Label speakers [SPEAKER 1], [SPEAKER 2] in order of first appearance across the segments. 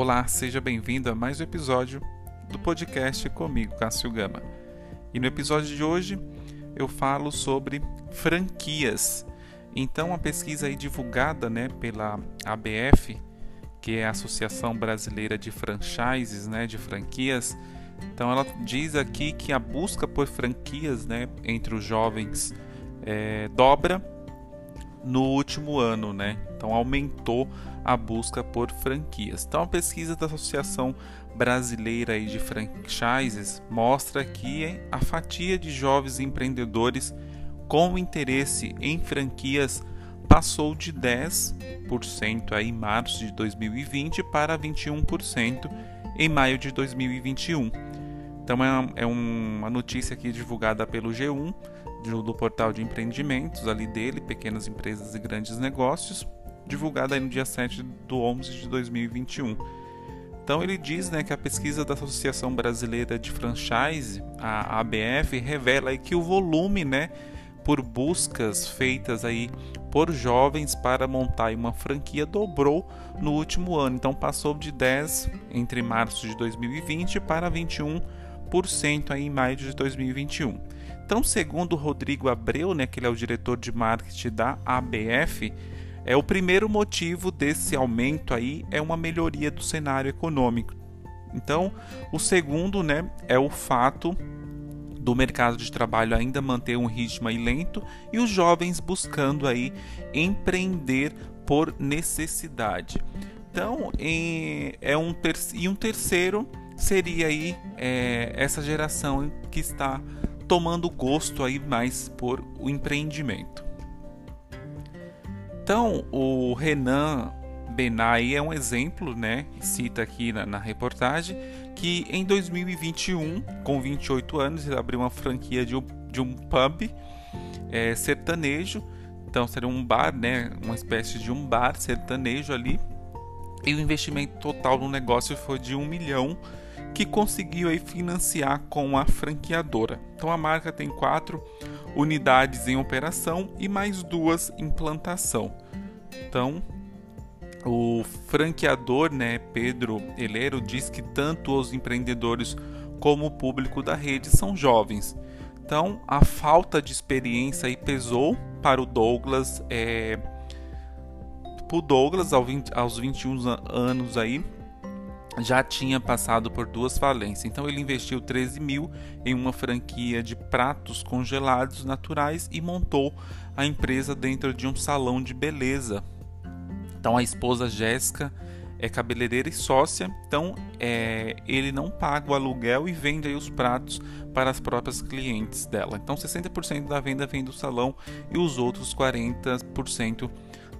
[SPEAKER 1] Olá, seja bem-vindo a mais um episódio do podcast comigo, Cássio Gama. E no episódio de hoje eu falo sobre franquias. Então, a pesquisa aí divulgada né, pela ABF, que é a Associação Brasileira de Franchises, né, de franquias, então ela diz aqui que a busca por franquias né, entre os jovens é, dobra no último ano, né? Então aumentou a busca por franquias. Então a pesquisa da Associação Brasileira de Franchises mostra que a fatia de jovens empreendedores com interesse em franquias passou de 10% aí em março de 2020 para 21% em maio de 2021. Então é, é uma notícia aqui divulgada pelo G1 do portal de empreendimentos ali dele, pequenas empresas e grandes negócios, divulgada aí no dia 7 do 11 de 2021. Então ele diz né, que a pesquisa da Associação Brasileira de Franchise, a ABF, revela aí que o volume né, por buscas feitas aí por jovens para montar uma franquia dobrou no último ano. Então passou de 10 entre março de 2020 para 21% aí em maio de 2021. Então, segundo Rodrigo Abreu, né, que ele é o diretor de marketing da ABF, é o primeiro motivo desse aumento aí é uma melhoria do cenário econômico. Então, o segundo, né, é o fato do mercado de trabalho ainda manter um ritmo lento e os jovens buscando aí empreender por necessidade. Então, é um ter e um terceiro seria aí é, essa geração que está tomando gosto aí mais por o empreendimento. Então, o Renan Benai é um exemplo, né? Cita aqui na, na, reportagem que em 2021, com 28 anos, ele abriu uma franquia de um, de um pub é, sertanejo. Então, seria um bar, né? Uma espécie de um bar sertanejo ali. E o investimento total no negócio foi de um milhão que conseguiu aí financiar com a franqueadora. Então a marca tem quatro unidades em operação e mais duas em plantação. Então o franqueador, né, Pedro Eleiro, diz que tanto os empreendedores como o público da rede são jovens. Então a falta de experiência pesou para o Douglas. É, para o Douglas aos 21 anos aí já tinha passado por duas falências. Então ele investiu 13 mil em uma franquia de pratos congelados naturais e montou a empresa dentro de um salão de beleza. Então a esposa Jéssica é cabeleireira e sócia, então é, ele não paga o aluguel e vende os pratos para as próprias clientes dela. Então 60% da venda vem do salão e os outros 40%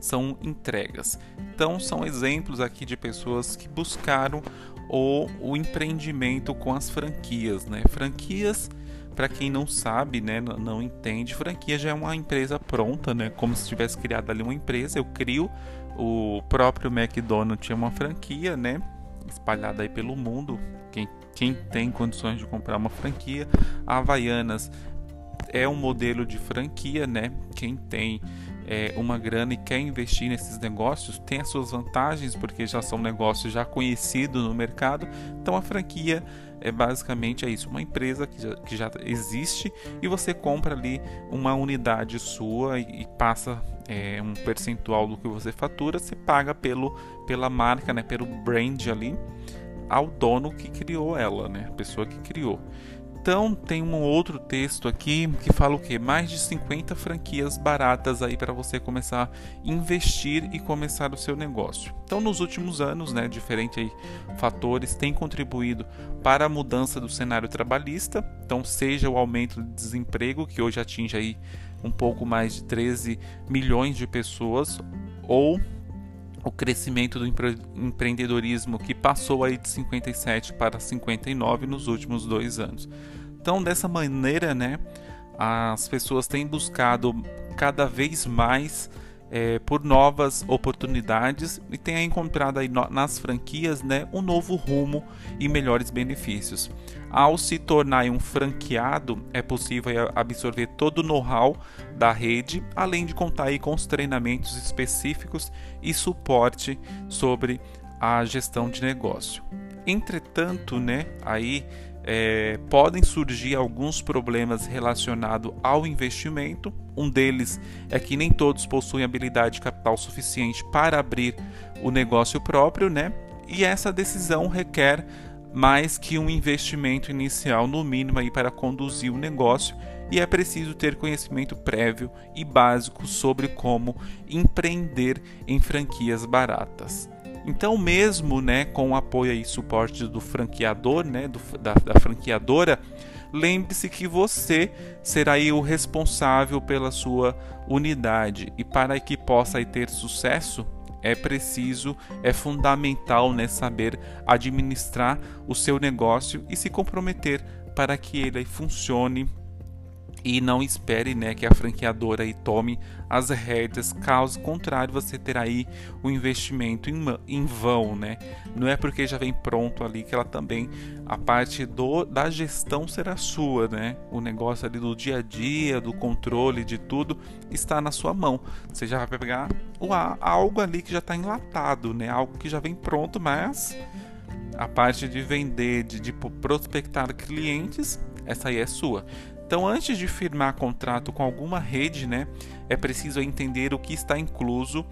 [SPEAKER 1] são entregas. Então, são exemplos aqui de pessoas que buscaram o, o empreendimento com as franquias. Né? Franquias, para quem não sabe, né, não, não entende, franquia já é uma empresa pronta, né? como se tivesse criado ali uma empresa. Eu crio, o próprio McDonald's tinha uma franquia, né? espalhada aí pelo mundo. Quem, quem tem condições de comprar uma franquia, a Havaianas é um modelo de franquia, né? Quem tem é, uma grana e quer investir nesses negócios, tem as suas vantagens, porque já são negócios já conhecidos no mercado. Então a franquia é basicamente é isso, uma empresa que já, que já existe e você compra ali uma unidade sua e, e passa é, um percentual do que você fatura, você paga pelo, pela marca, né, pelo brand ali ao dono que criou ela, né, a pessoa que criou. Então tem um outro texto aqui que fala o que? Mais de 50 franquias baratas aí para você começar a investir e começar o seu negócio. Então nos últimos anos, né, diferentes fatores têm contribuído para a mudança do cenário trabalhista. Então seja o aumento do desemprego que hoje atinge aí um pouco mais de 13 milhões de pessoas ou o crescimento do empre empreendedorismo que passou aí de 57 para 59 nos últimos dois anos. Então, dessa maneira, né, as pessoas têm buscado cada vez mais é, por novas oportunidades e têm encontrado aí nas franquias né, um novo rumo e melhores benefícios. Ao se tornar um franqueado, é possível absorver todo o know-how da rede, além de contar aí com os treinamentos específicos e suporte sobre a gestão de negócio. Entretanto, né, aí é, podem surgir alguns problemas relacionados ao investimento. Um deles é que nem todos possuem habilidade de capital suficiente para abrir o negócio próprio, né? E essa decisão requer mais que um investimento inicial no mínimo aí para conduzir o negócio e é preciso ter conhecimento prévio e básico sobre como empreender em franquias baratas. Então, mesmo né, com o apoio e suporte do franqueador, né, do, da, da franqueadora, lembre-se que você será o responsável pela sua unidade. E para que possa ter sucesso é preciso, é fundamental né, saber administrar o seu negócio e se comprometer para que ele funcione e não espere né, que a franqueadora aí tome as rédeas, caso contrário você terá aí o investimento em, em vão, né? Não é porque já vem pronto ali que ela também a parte do, da gestão será sua, né? O negócio ali do dia a dia, do controle de tudo está na sua mão. Você já vai pegar o, algo ali que já está enlatado, né? Algo que já vem pronto, mas a parte de vender, de, de prospectar clientes, essa aí é sua. Então, antes de firmar contrato com alguma rede, né, é preciso entender o que está incluso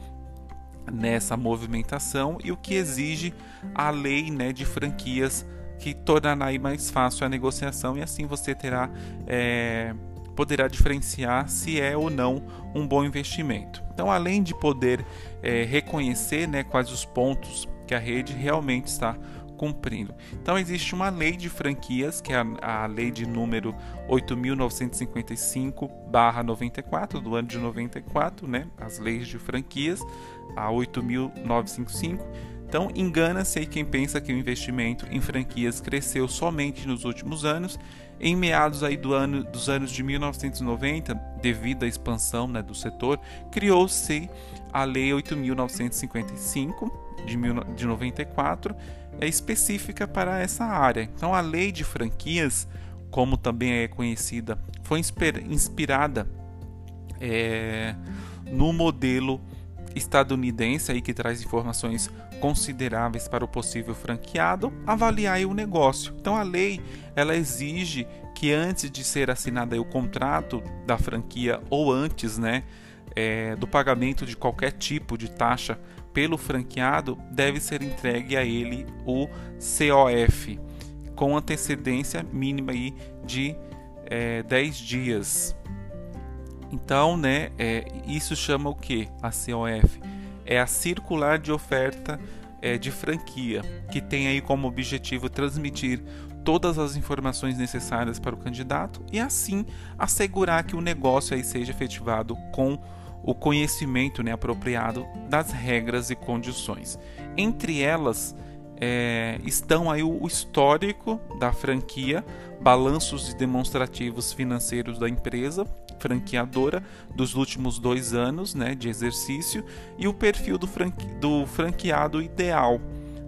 [SPEAKER 1] nessa movimentação e o que exige a lei né, de franquias que tornará mais fácil a negociação e assim você terá é, poderá diferenciar se é ou não um bom investimento. Então, além de poder é, reconhecer né, quais os pontos que a rede realmente está cumprindo. Então existe uma lei de franquias, que é a, a lei de número 8.955/94 do ano de 94, né? As leis de franquias, a 8.955. Então engana-se aí quem pensa que o investimento em franquias cresceu somente nos últimos anos. Em meados aí do ano, dos anos de 1990, devido à expansão né, do setor, criou-se a Lei 8.955 de, de 94 é específica para essa área. Então, a lei de franquias, como também é conhecida, foi inspirada é, no modelo estadunidense aí que traz informações consideráveis para o possível franqueado avaliar o negócio. Então a lei ela exige que antes de ser assinado o contrato da franquia ou antes, né, é, do pagamento de qualquer tipo de taxa pelo franqueado, deve ser entregue a ele o COF, com antecedência mínima aí de é, 10 dias. Então, né, é, isso chama o que? A COF é a circular de oferta é, de franquia, que tem aí como objetivo transmitir todas as informações necessárias para o candidato e assim assegurar que o negócio aí seja efetivado com o conhecimento né, apropriado das regras e condições. Entre elas é, estão aí o histórico da franquia, balanços e demonstrativos financeiros da empresa franqueadora dos últimos dois anos né, de exercício e o perfil do, do franqueado ideal,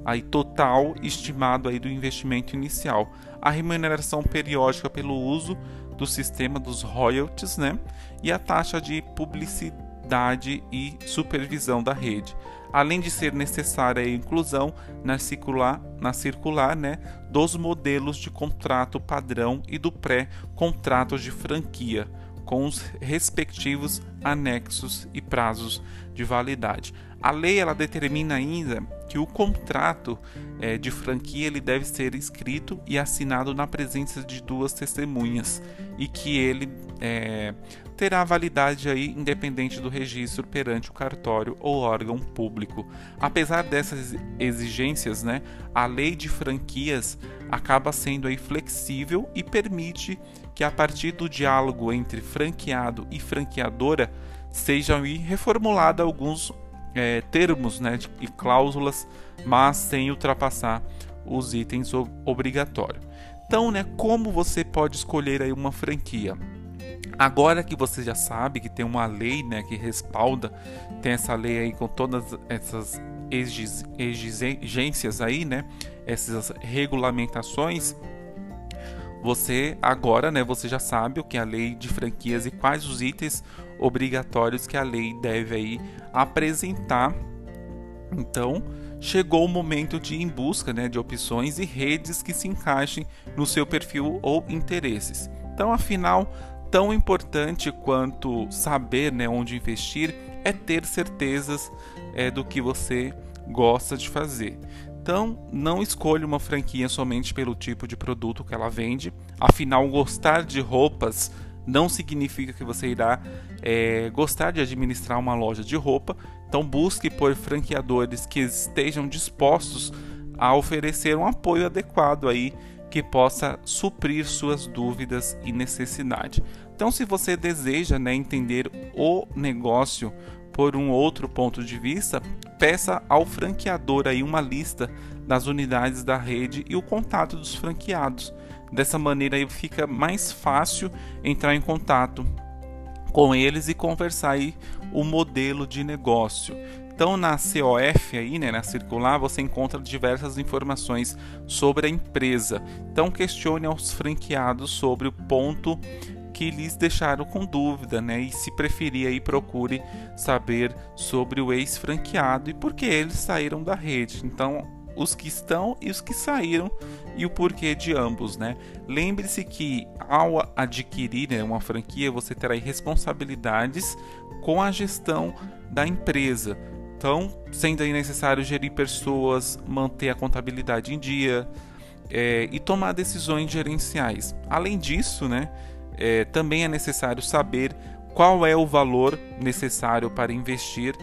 [SPEAKER 1] aí total estimado aí do investimento inicial, a remuneração periódica pelo uso do sistema dos royalties né, e a taxa de publicidade e supervisão da rede, além de ser necessária a inclusão na circular, na circular né, dos modelos de contrato padrão e do pré-contrato de franquia, com os respectivos anexos e prazos de validade. A lei ela determina ainda que o contrato é, de franquia ele deve ser escrito e assinado na presença de duas testemunhas e que ele é, terá validade aí independente do registro perante o cartório ou órgão público. Apesar dessas exigências, né, a lei de franquias acaba sendo aí flexível e permite que a partir do diálogo entre franqueado e franqueadora sejam reformulados alguns é, termos né, e cláusulas, mas sem ultrapassar os itens obrigatórios. Então, né, como você pode escolher aí uma franquia? Agora que você já sabe que tem uma lei né, que respalda, tem essa lei aí com todas essas exigências aí, né, essas regulamentações, você agora, né, você já sabe o que é a lei de franquias e quais os itens obrigatórios que a lei deve aí apresentar. Então, chegou o momento de ir em busca né, de opções e redes que se encaixem no seu perfil ou interesses. Então, afinal, tão importante quanto saber né, onde investir é ter certezas é, do que você gosta de fazer. Então, não escolha uma franquia somente pelo tipo de produto que ela vende. Afinal, gostar de roupas não significa que você irá é, gostar de administrar uma loja de roupa. Então, busque por franqueadores que estejam dispostos a oferecer um apoio adequado aí que possa suprir suas dúvidas e necessidade. Então, se você deseja né, entender o negócio por um outro ponto de vista, peça ao franqueador aí uma lista das unidades da rede e o contato dos franqueados. Dessa maneira aí fica mais fácil entrar em contato com eles e conversar aí o modelo de negócio. Então na COF aí, né, na circular, você encontra diversas informações sobre a empresa. Então questione aos franqueados sobre o ponto que lhes deixaram com dúvida, né? E se preferir aí procure saber sobre o ex-franqueado e por que eles saíram da rede. Então os que estão e os que saíram e o porquê de ambos, né? Lembre-se que ao adquirir né, uma franquia, você terá responsabilidades com a gestão da empresa. Então, sendo aí necessário gerir pessoas, manter a contabilidade em dia é, e tomar decisões gerenciais. Além disso, né, é, também é necessário saber qual é o valor necessário para investir,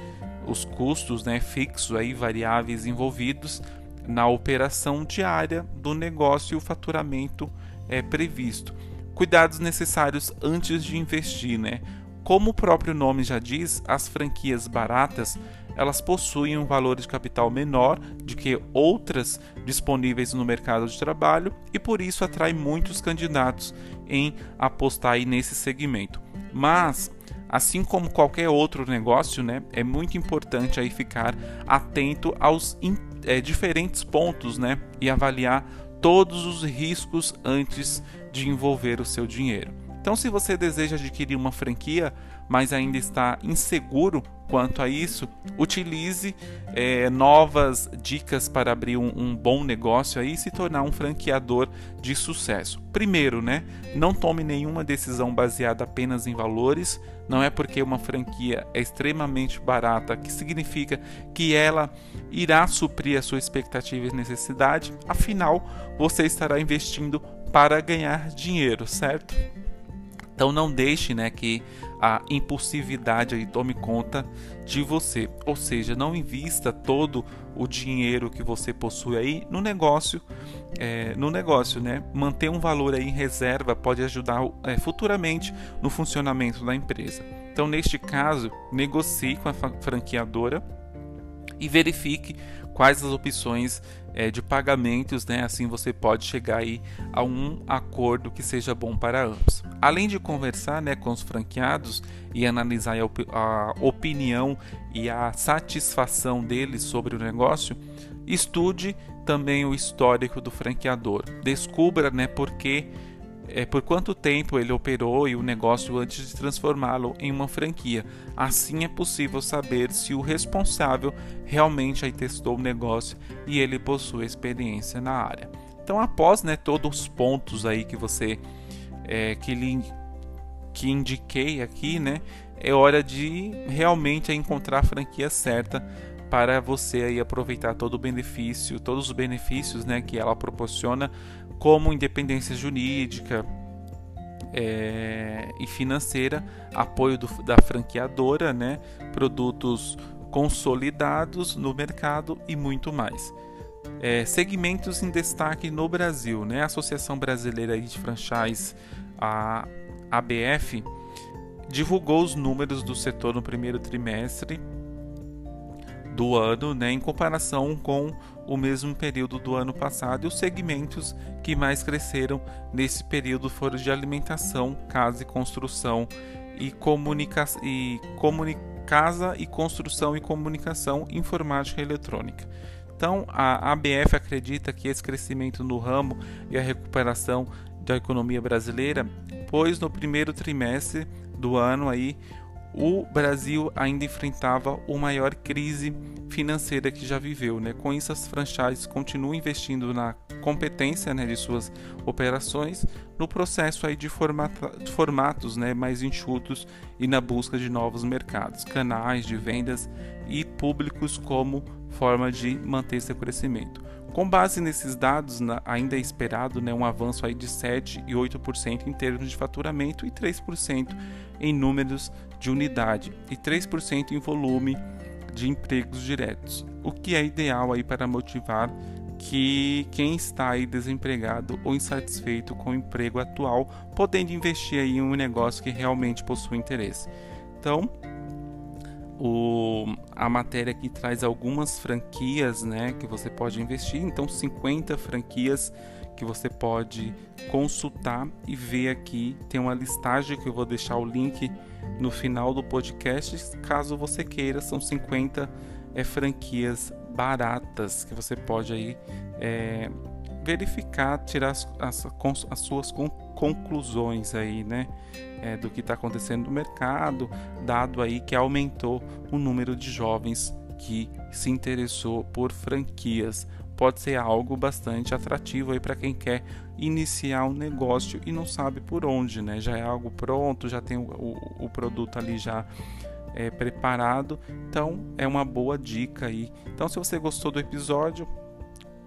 [SPEAKER 1] os custos né, fixos aí variáveis envolvidos na operação diária do negócio e o faturamento é previsto. Cuidados necessários antes de investir, né? Como o próprio nome já diz, as franquias baratas elas possuem um valor de capital menor do que outras disponíveis no mercado de trabalho e por isso atrai muitos candidatos em apostar nesse segmento. Mas assim como qualquer outro negócio, né, é muito importante aí ficar atento aos é, diferentes pontos, né, e avaliar todos os riscos antes de envolver o seu dinheiro. Então, se você deseja adquirir uma franquia, mas ainda está inseguro quanto a isso, utilize é, novas dicas para abrir um, um, bom negócio aí e se tornar um franqueador de sucesso. Primeiro, né, não tome nenhuma decisão baseada apenas em valores. Não é porque uma franquia é extremamente barata que significa que ela irá suprir a sua expectativa e necessidade. Afinal, você estará investindo para ganhar dinheiro, certo? Então não deixe né, que a impulsividade aí tome conta de você. Ou seja, não invista todo o dinheiro que você possui aí no negócio. É, no negócio, né? Manter um valor aí em reserva pode ajudar é, futuramente no funcionamento da empresa. Então, neste caso, negocie com a franqueadora e verifique quais as opções é, de pagamentos, né? Assim você pode chegar aí a um acordo que seja bom para ambos. Além de conversar, né, com os franqueados e analisar a, op a opinião e a satisfação deles sobre o negócio, estude também o histórico do franqueador. Descubra, né, por que é, por quanto tempo ele operou e o negócio antes de transformá-lo em uma franquia. Assim é possível saber se o responsável realmente aí testou o negócio e ele possui experiência na área. Então, após né, todos os pontos aí que você é, que, lhe, que indiquei aqui, né, é hora de realmente encontrar a franquia certa para você aí aproveitar todo o benefício, todos os benefícios né, que ela proporciona como independência jurídica é, e financeira, apoio do, da franqueadora, né, produtos consolidados no mercado e muito mais. É, segmentos em destaque no Brasil, né? A Associação Brasileira de Franchise, a ABF, divulgou os números do setor no primeiro trimestre do ano, né, em comparação com o mesmo período do ano passado. E os segmentos que mais cresceram nesse período foram de alimentação, casa e construção e, comunica e comuni casa e construção e comunicação, informática e eletrônica. Então, a ABF acredita que esse crescimento no ramo e a recuperação da economia brasileira, pois no primeiro trimestre do ano aí o Brasil ainda enfrentava a maior crise financeira que já viveu. Né? Com isso, as franchises continuam investindo na competência né, de suas operações, no processo aí de, formata, formatos né, mais enxutos e na busca de novos mercados, canais de vendas e públicos como forma de manter seu crescimento. Com base nesses dados, ainda é esperado né, um avanço aí de 7 e 8% em termos de faturamento e 3% em números de unidade e 3% em volume de empregos diretos, o que é ideal aí para motivar que quem está aí desempregado ou insatisfeito com o emprego atual, podendo investir aí em um negócio que realmente possui interesse. Então, o, a matéria aqui traz algumas franquias né, que você pode investir, então 50 franquias que você pode consultar e ver aqui. Tem uma listagem que eu vou deixar o link no final do podcast, caso você queira, são 50 é, franquias baratas que você pode aí é, verificar, tirar as, as, as suas conclusões aí, né? É, do que está acontecendo no mercado, dado aí que aumentou o número de jovens que se interessou por franquias. Pode ser algo bastante atrativo aí para quem quer iniciar um negócio e não sabe por onde, né? Já é algo pronto, já tem o, o, o produto ali já é, preparado. Então é uma boa dica aí. Então se você gostou do episódio,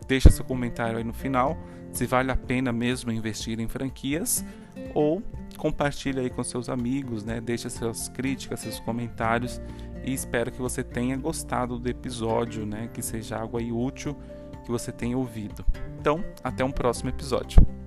[SPEAKER 1] deixa seu comentário aí no final se vale a pena mesmo investir em franquias ou compartilhe aí com seus amigos, né? Deixa suas críticas, seus comentários e espero que você tenha gostado do episódio, né? Que seja algo aí útil que você tenha ouvido. Então, até um próximo episódio.